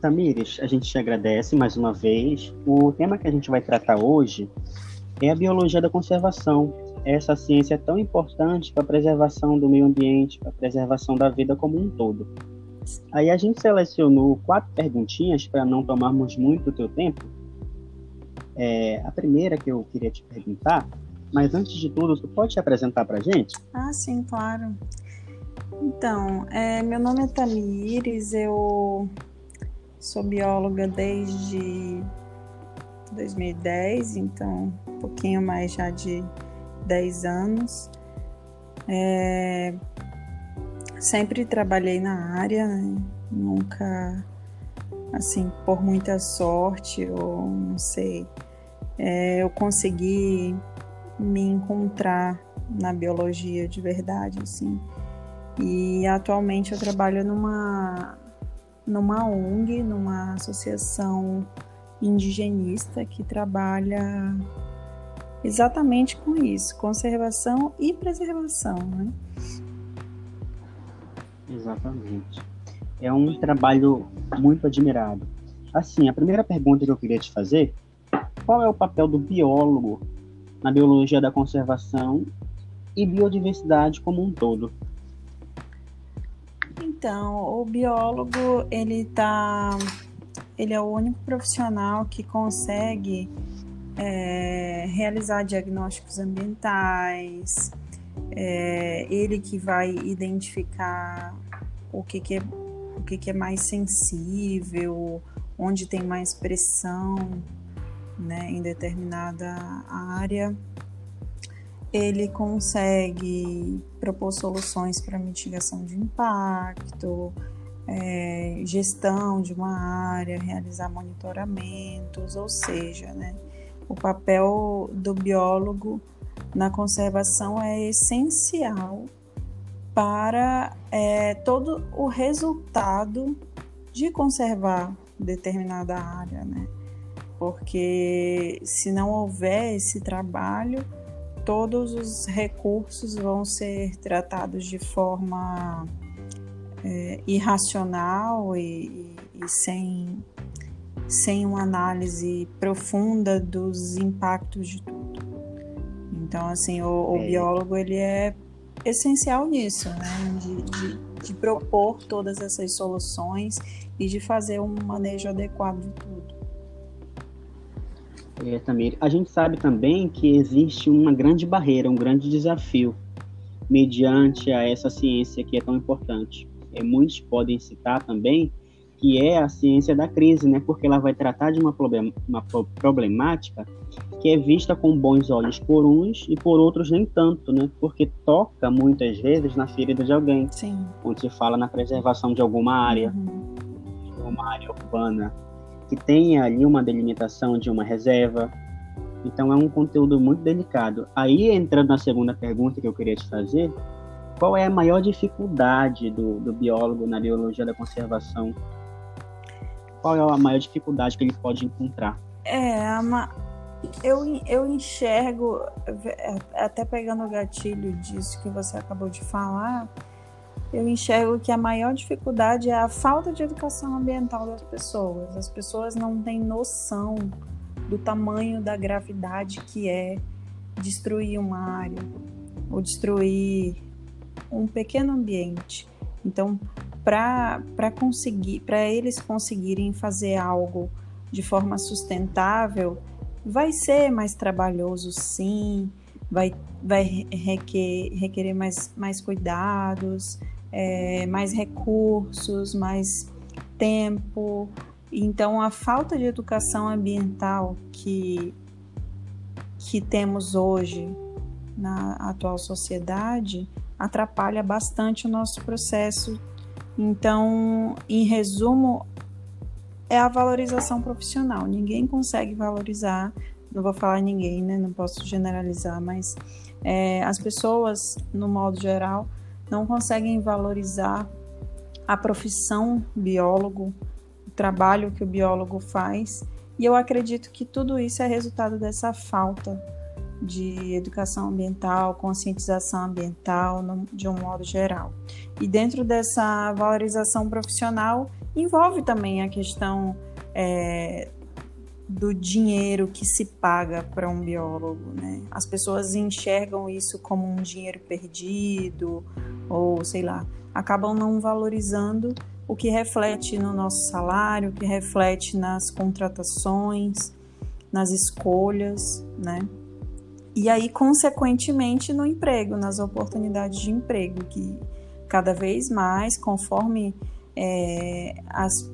Tamires, a gente te agradece mais uma vez. O tema que a gente vai tratar hoje é a biologia da conservação. Essa ciência é tão importante para a preservação do meio ambiente, para a preservação da vida como um todo. Aí a gente selecionou quatro perguntinhas para não tomarmos muito o teu tempo. É, a primeira que eu queria te perguntar, mas antes de tudo, tu pode te apresentar para a gente? Ah, sim, claro. Então, é, meu nome é Tamires, eu sou bióloga desde 2010, então um pouquinho mais já de 10 anos. É, sempre trabalhei na área, né? nunca, assim, por muita sorte ou não sei, é, eu consegui me encontrar na biologia de verdade, assim. E atualmente eu trabalho numa numa ONG, numa associação indigenista que trabalha exatamente com isso, conservação e preservação, né? Exatamente. É um trabalho muito admirado. Assim, a primeira pergunta que eu queria te fazer, qual é o papel do biólogo na biologia da conservação e biodiversidade como um todo? Então, o biólogo, ele tá ele é o único profissional que consegue é, realizar diagnósticos ambientais, é, ele que vai identificar o que, que, é, o que, que é mais sensível, onde tem mais pressão né, em determinada área. Ele consegue propor soluções para mitigação de impacto, é, gestão de uma área, realizar monitoramentos, ou seja, né, o papel do biólogo na conservação é essencial para é, todo o resultado de conservar determinada área, né? Porque se não houver esse trabalho, todos os recursos vão ser tratados de forma é, irracional e, e, sem, sem uma análise profunda dos impactos de tudo. Então, assim, o, o é. biólogo ele é essencial nisso, né? De, de, de, propor todas essas soluções e de fazer um manejo adequado de tudo. É, também. A gente sabe também que existe uma grande barreira, um grande desafio mediante a essa ciência que é tão importante é, muitos podem citar também, que é a ciência da crise, né? Porque ela vai tratar de uma, problem uma problemática que é vista com bons olhos por uns e por outros nem tanto, né? Porque toca muitas vezes na ferida de alguém. Sim. Quando se fala na preservação de alguma área, uhum. uma área urbana, que tenha ali uma delimitação de uma reserva. Então é um conteúdo muito delicado. Aí entrando na segunda pergunta que eu queria te fazer, qual é a maior dificuldade do, do biólogo na biologia da conservação? Qual é a maior dificuldade que ele pode encontrar? É, uma, eu, eu enxergo, até pegando o gatilho disso que você acabou de falar, eu enxergo que a maior dificuldade é a falta de educação ambiental das pessoas. As pessoas não têm noção do tamanho da gravidade que é destruir uma área ou destruir um pequeno ambiente. Então, para conseguir, para eles conseguirem fazer algo de forma sustentável, vai ser mais trabalhoso, sim, vai, vai requer, requerer mais, mais cuidados, é, mais recursos, mais tempo. Então, a falta de educação ambiental que, que temos hoje na atual sociedade atrapalha bastante o nosso processo. Então, em resumo, é a valorização profissional. Ninguém consegue valorizar, não vou falar ninguém, né? Não posso generalizar, mas é, as pessoas, no modo geral, não conseguem valorizar a profissão biólogo, o trabalho que o biólogo faz. E eu acredito que tudo isso é resultado dessa falta de educação ambiental, conscientização ambiental, de um modo geral. E dentro dessa valorização profissional, envolve também a questão é, do dinheiro que se paga para um biólogo. Né? As pessoas enxergam isso como um dinheiro perdido, ou sei lá, acabam não valorizando o que reflete no nosso salário, o que reflete nas contratações, nas escolhas, né? E aí, consequentemente, no emprego, nas oportunidades de emprego, que cada vez mais, conforme é, as,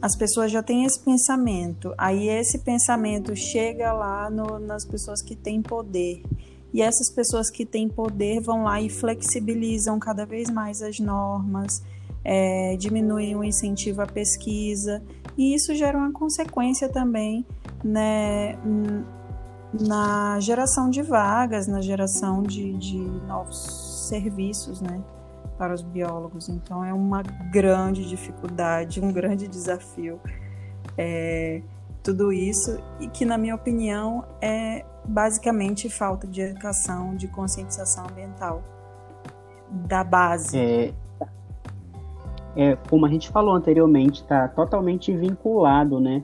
as pessoas já têm esse pensamento, aí esse pensamento chega lá no, nas pessoas que têm poder. E essas pessoas que têm poder vão lá e flexibilizam cada vez mais as normas, é, diminuem o incentivo à pesquisa, e isso gera uma consequência também né, na geração de vagas, na geração de, de novos serviços, né, para os biólogos. Então é uma grande dificuldade, um grande desafio. É, tudo isso e que, na minha opinião, é basicamente falta de educação, de conscientização ambiental da base. É, é, como a gente falou anteriormente, está totalmente vinculado, né?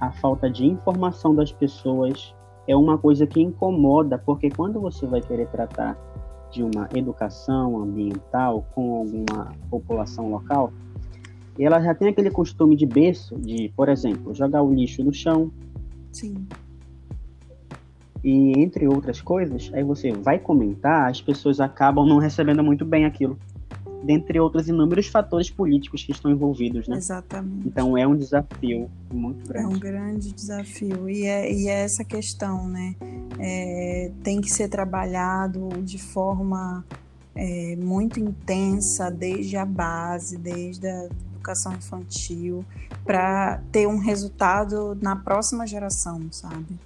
A falta de informação das pessoas é uma coisa que incomoda, porque quando você vai querer tratar de uma educação ambiental com alguma população local, ela já tem aquele costume de berço de, por exemplo, jogar o lixo no chão. Sim. E entre outras coisas, aí você vai comentar, as pessoas acabam não recebendo muito bem aquilo dentre outros inúmeros fatores políticos que estão envolvidos, né? Exatamente. Então é um desafio muito grande. É um grande desafio e é, e é essa questão, né? É, tem que ser trabalhado de forma é, muito intensa desde a base, desde a educação infantil, para ter um resultado na próxima geração, sabe?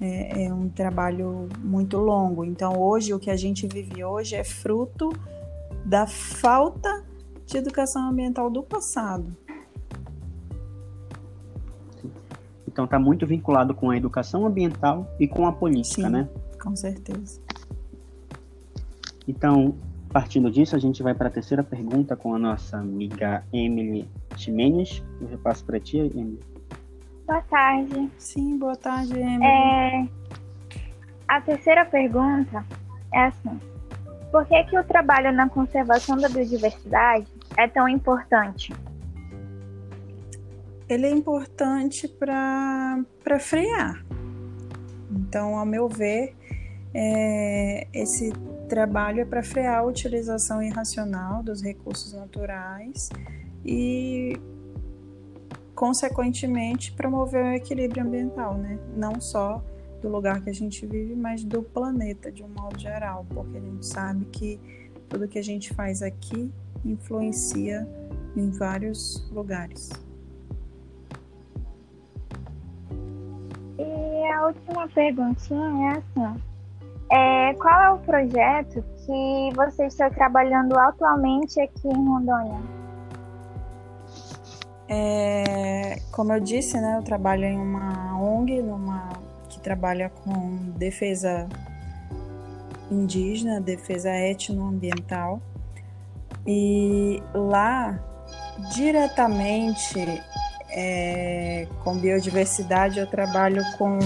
É, é um trabalho muito longo. Então hoje o que a gente vive hoje é fruto da falta de educação ambiental do passado. Então está muito vinculado com a educação ambiental e com a política, Sim, né? Com certeza. Então, partindo disso, a gente vai para a terceira pergunta com a nossa amiga Emily Ximenes. Eu repasso para ti, Emily. Boa tarde. Sim, boa tarde, Emily. É... A terceira pergunta é assim: por que, que o trabalho na conservação da biodiversidade é tão importante? Ele é importante para frear. Então, ao meu ver, é, esse trabalho é para frear a utilização irracional dos recursos naturais e, consequentemente, promover o equilíbrio ambiental, né? Não só do lugar que a gente vive, mas do planeta de um modo geral, porque a gente sabe que tudo que a gente faz aqui influencia em vários lugares. E a última perguntinha é assim: é, qual é o projeto que você está trabalhando atualmente aqui em Rondônia? É, como eu disse, né, eu trabalho em uma ONG, numa trabalha com defesa indígena, defesa etnoambiental. E lá, diretamente é, com biodiversidade, eu trabalho com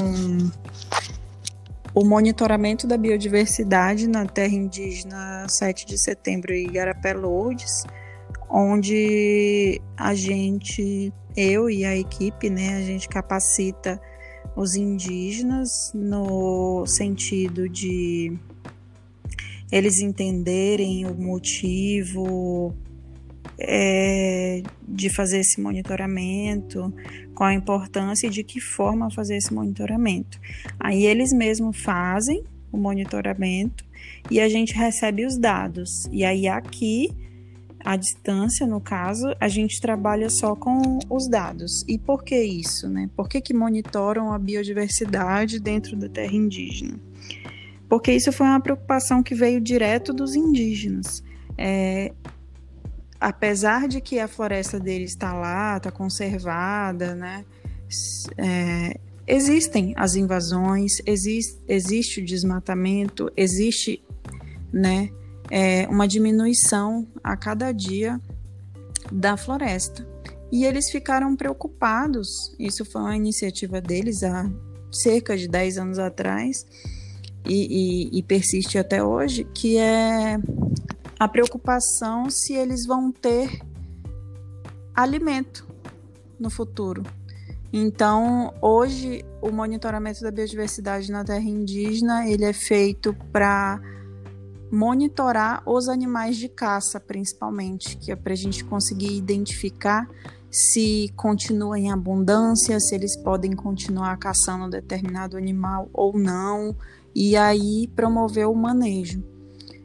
o monitoramento da biodiversidade na terra indígena 7 de setembro e Igarapé Lourdes, onde a gente, eu e a equipe, né, a gente capacita os indígenas no sentido de eles entenderem o motivo é, de fazer esse monitoramento, qual a importância e de que forma fazer esse monitoramento. Aí eles mesmos fazem o monitoramento e a gente recebe os dados. E aí aqui à distância, no caso, a gente trabalha só com os dados. E por que isso? Né? Por que, que monitoram a biodiversidade dentro da terra indígena? Porque isso foi uma preocupação que veio direto dos indígenas. É, apesar de que a floresta deles está lá, está conservada, né? É, existem as invasões, existe, existe o desmatamento, existe né, é, uma diminuição a cada dia da floresta. E eles ficaram preocupados, isso foi uma iniciativa deles há cerca de 10 anos atrás, e, e, e persiste até hoje, que é a preocupação se eles vão ter alimento no futuro. Então, hoje o monitoramento da biodiversidade na terra indígena, ele é feito para monitorar os animais de caça, principalmente, que é para a gente conseguir identificar se continua em abundância, se eles podem continuar caçando determinado animal ou não, e aí promover o manejo.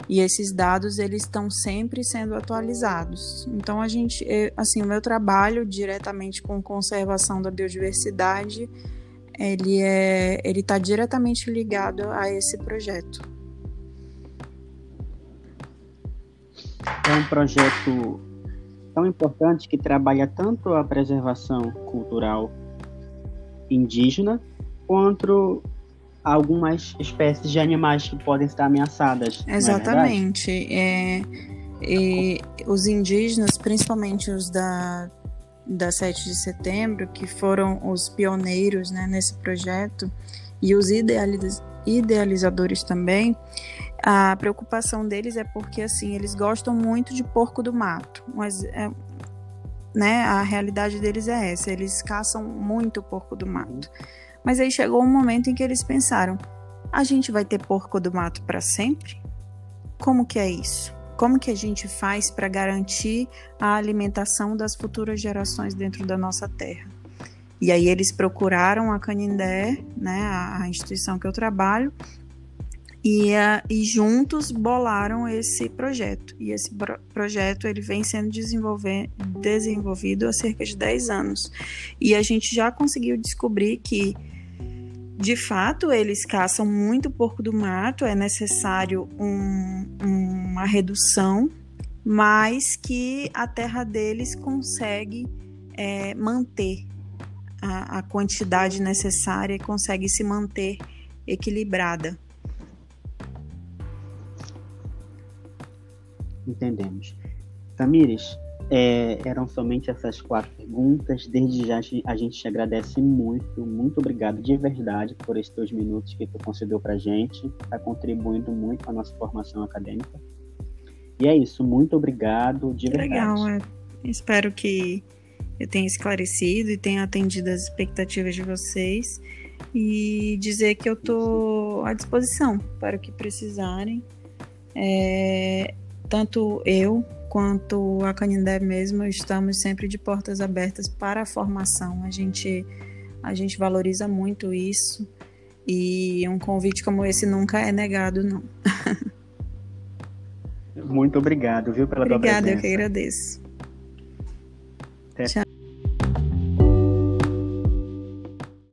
E esses dados eles estão sempre sendo atualizados. Então a gente, assim, o meu trabalho diretamente com conservação da biodiversidade, ele é, ele está diretamente ligado a esse projeto. É um projeto tão importante que trabalha tanto a preservação cultural indígena quanto algumas espécies de animais que podem estar ameaçadas. É Exatamente. É e os indígenas, principalmente os da, da 7 de setembro, que foram os pioneiros né, nesse projeto, e os idealiz idealizadores também, a preocupação deles é porque assim eles gostam muito de porco do mato, mas é, né, a realidade deles é essa, eles caçam muito porco do mato. Mas aí chegou um momento em que eles pensaram: a gente vai ter porco do mato para sempre? Como que é isso? Como que a gente faz para garantir a alimentação das futuras gerações dentro da nossa terra? E aí eles procuraram a Canindé, né, a, instituição que eu trabalho, e, uh, e juntos bolaram esse projeto. E esse pro projeto ele vem sendo desenvolvido há cerca de 10 anos. E a gente já conseguiu descobrir que de fato, eles caçam muito porco do mato, é necessário um, uma redução, mas que a terra deles consegue é, manter a, a quantidade necessária e consegue se manter equilibrada. Entendemos. Tamires, é, eram somente essas quatro perguntas. Desde já a gente te agradece muito, muito obrigado de verdade por esses dois minutos que tu concedeu para gente, está contribuindo muito com a nossa formação acadêmica. E é isso, muito obrigado de verdade. Legal, é. espero que eu tenha esclarecido e tenha atendido as expectativas de vocês e dizer que eu estou à disposição para o que precisarem. É, tanto eu quanto a Canindé mesmo, estamos sempre de portas abertas para a formação. A gente, a gente valoriza muito isso e um convite como esse nunca é negado, não. Muito obrigado, viu, pela Obrigada, tua presença. eu que agradeço. Até. Tchau.